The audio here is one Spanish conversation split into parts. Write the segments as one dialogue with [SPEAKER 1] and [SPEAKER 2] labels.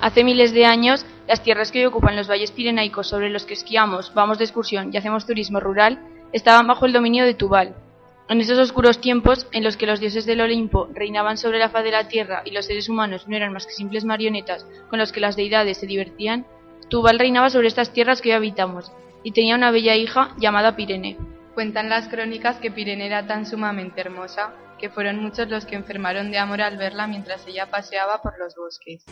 [SPEAKER 1] Hace miles de años, las tierras que hoy ocupan los valles pirenaicos sobre los que esquiamos, vamos de excursión y hacemos turismo rural, estaban bajo el dominio de Tubal. En esos oscuros tiempos, en los que los dioses del Olimpo reinaban sobre la faz de la tierra y los seres humanos no eran más que simples marionetas con los que las deidades se divertían, Tubal reinaba sobre estas tierras que hoy habitamos, y tenía una bella hija llamada Pirene.
[SPEAKER 2] Cuentan las crónicas que Pirene era tan sumamente hermosa que fueron muchos los que enfermaron de amor al verla mientras ella paseaba por los bosques.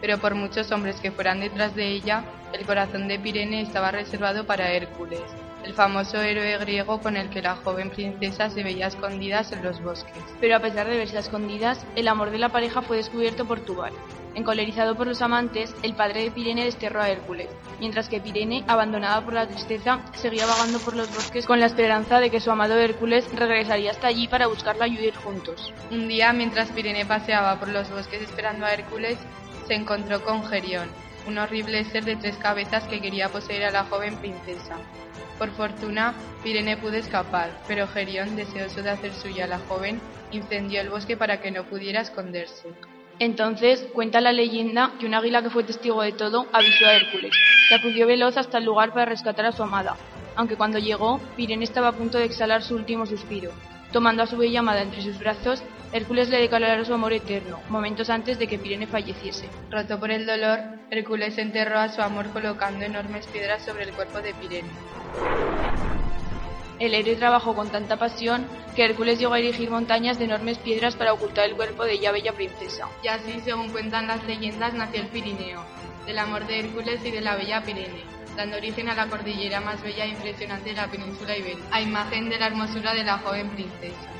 [SPEAKER 2] Pero por muchos hombres que fueran detrás de ella, el corazón de Pirene estaba reservado para Hércules, el famoso héroe griego con el que la joven princesa se veía escondidas en los bosques.
[SPEAKER 1] Pero a pesar de verse a escondidas, el amor de la pareja fue descubierto por Tubal. Encolerizado por los amantes, el padre de Pirene desterró a Hércules, mientras que Pirene, abandonada por la tristeza, seguía vagando por los bosques con la esperanza de que su amado Hércules regresaría hasta allí para buscarla y huir juntos.
[SPEAKER 2] Un día, mientras Pirene paseaba por los bosques esperando a Hércules, se encontró con Gerión, un horrible ser de tres cabezas que quería poseer a la joven princesa. Por fortuna, Pirene pudo escapar, pero Gerión, deseoso de hacer suya a la joven, incendió el bosque para que no pudiera esconderse.
[SPEAKER 1] Entonces cuenta la leyenda que un águila que fue testigo de todo avisó a Hércules, que acudió veloz hasta el lugar para rescatar a su amada, aunque cuando llegó, Pirene estaba a punto de exhalar su último suspiro. Tomando a su bella amada entre sus brazos, Hércules le declaró su amor eterno, momentos antes de que Pirene falleciese.
[SPEAKER 2] Roto por el dolor, Hércules enterró a su amor colocando enormes piedras sobre el cuerpo de Pirene.
[SPEAKER 1] El héroe trabajó con tanta pasión que Hércules llegó a erigir montañas de enormes piedras para ocultar el cuerpo de ella bella princesa.
[SPEAKER 2] Y así, según cuentan las leyendas, nació el Pirineo, del amor de Hércules y de la bella Pirene, dando origen a la cordillera más bella e impresionante de la península ibérica, a imagen de la hermosura de la joven princesa.